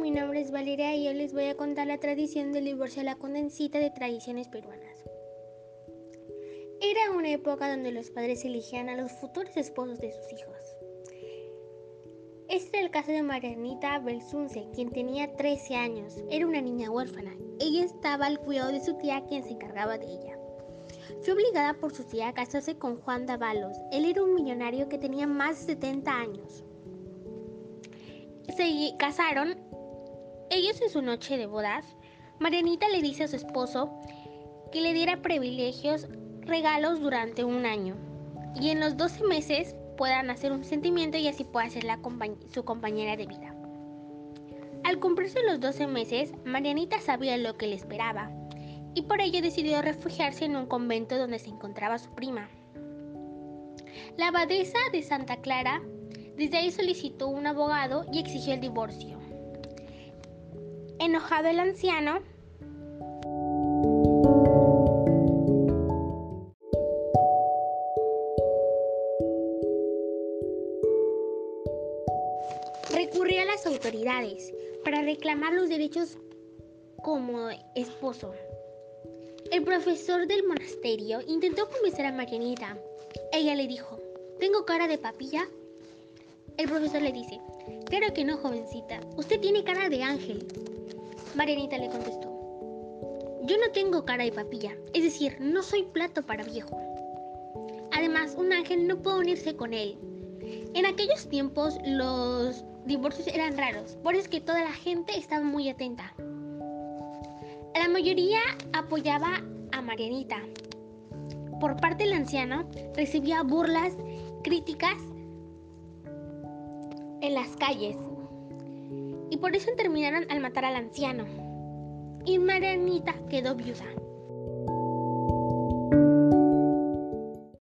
mi nombre es Valeria y hoy les voy a contar la tradición del divorcio a la condensita de tradiciones peruanas. Era una época donde los padres elegían a los futuros esposos de sus hijos. Este era el caso de Marianita Belsunce, quien tenía 13 años. Era una niña huérfana. Ella estaba al cuidado de su tía, quien se encargaba de ella. Fue obligada por su tía a casarse con Juan Davalos. Él era un millonario que tenía más de 70 años. Se casaron. Ellos en su noche de bodas, Marianita le dice a su esposo que le diera privilegios, regalos durante un año. Y en los 12 meses puedan hacer un sentimiento y así pueda ser su compañera de vida. Al cumplirse los 12 meses, Marianita sabía lo que le esperaba y por ello decidió refugiarse en un convento donde se encontraba su prima. La abadesa de Santa Clara desde ahí solicitó un abogado y exigió el divorcio. Enojado el anciano, recurrió a las autoridades para reclamar los derechos como esposo. El profesor del monasterio intentó convencer a Marianita. Ella le dijo, ¿tengo cara de papilla? El profesor le dice, claro que no, jovencita, usted tiene cara de ángel. Marianita le contestó, yo no tengo cara de papilla, es decir, no soy plato para viejo. Además, un ángel no puede unirse con él. En aquellos tiempos los divorcios eran raros, por eso toda la gente estaba muy atenta. La mayoría apoyaba a Marianita. Por parte del anciano, recibía burlas, críticas en las calles. Y por eso terminaron al matar al anciano. Y Marianita quedó viuda.